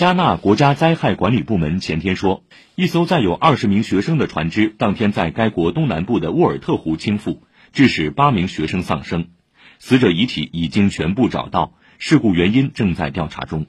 加纳国家灾害管理部门前天说一艘载有二十名学生的船只当天在该国东南部的沃尔特湖倾覆致使八名学生丧生。死者遗体已经全部找到事故原因正在调查中。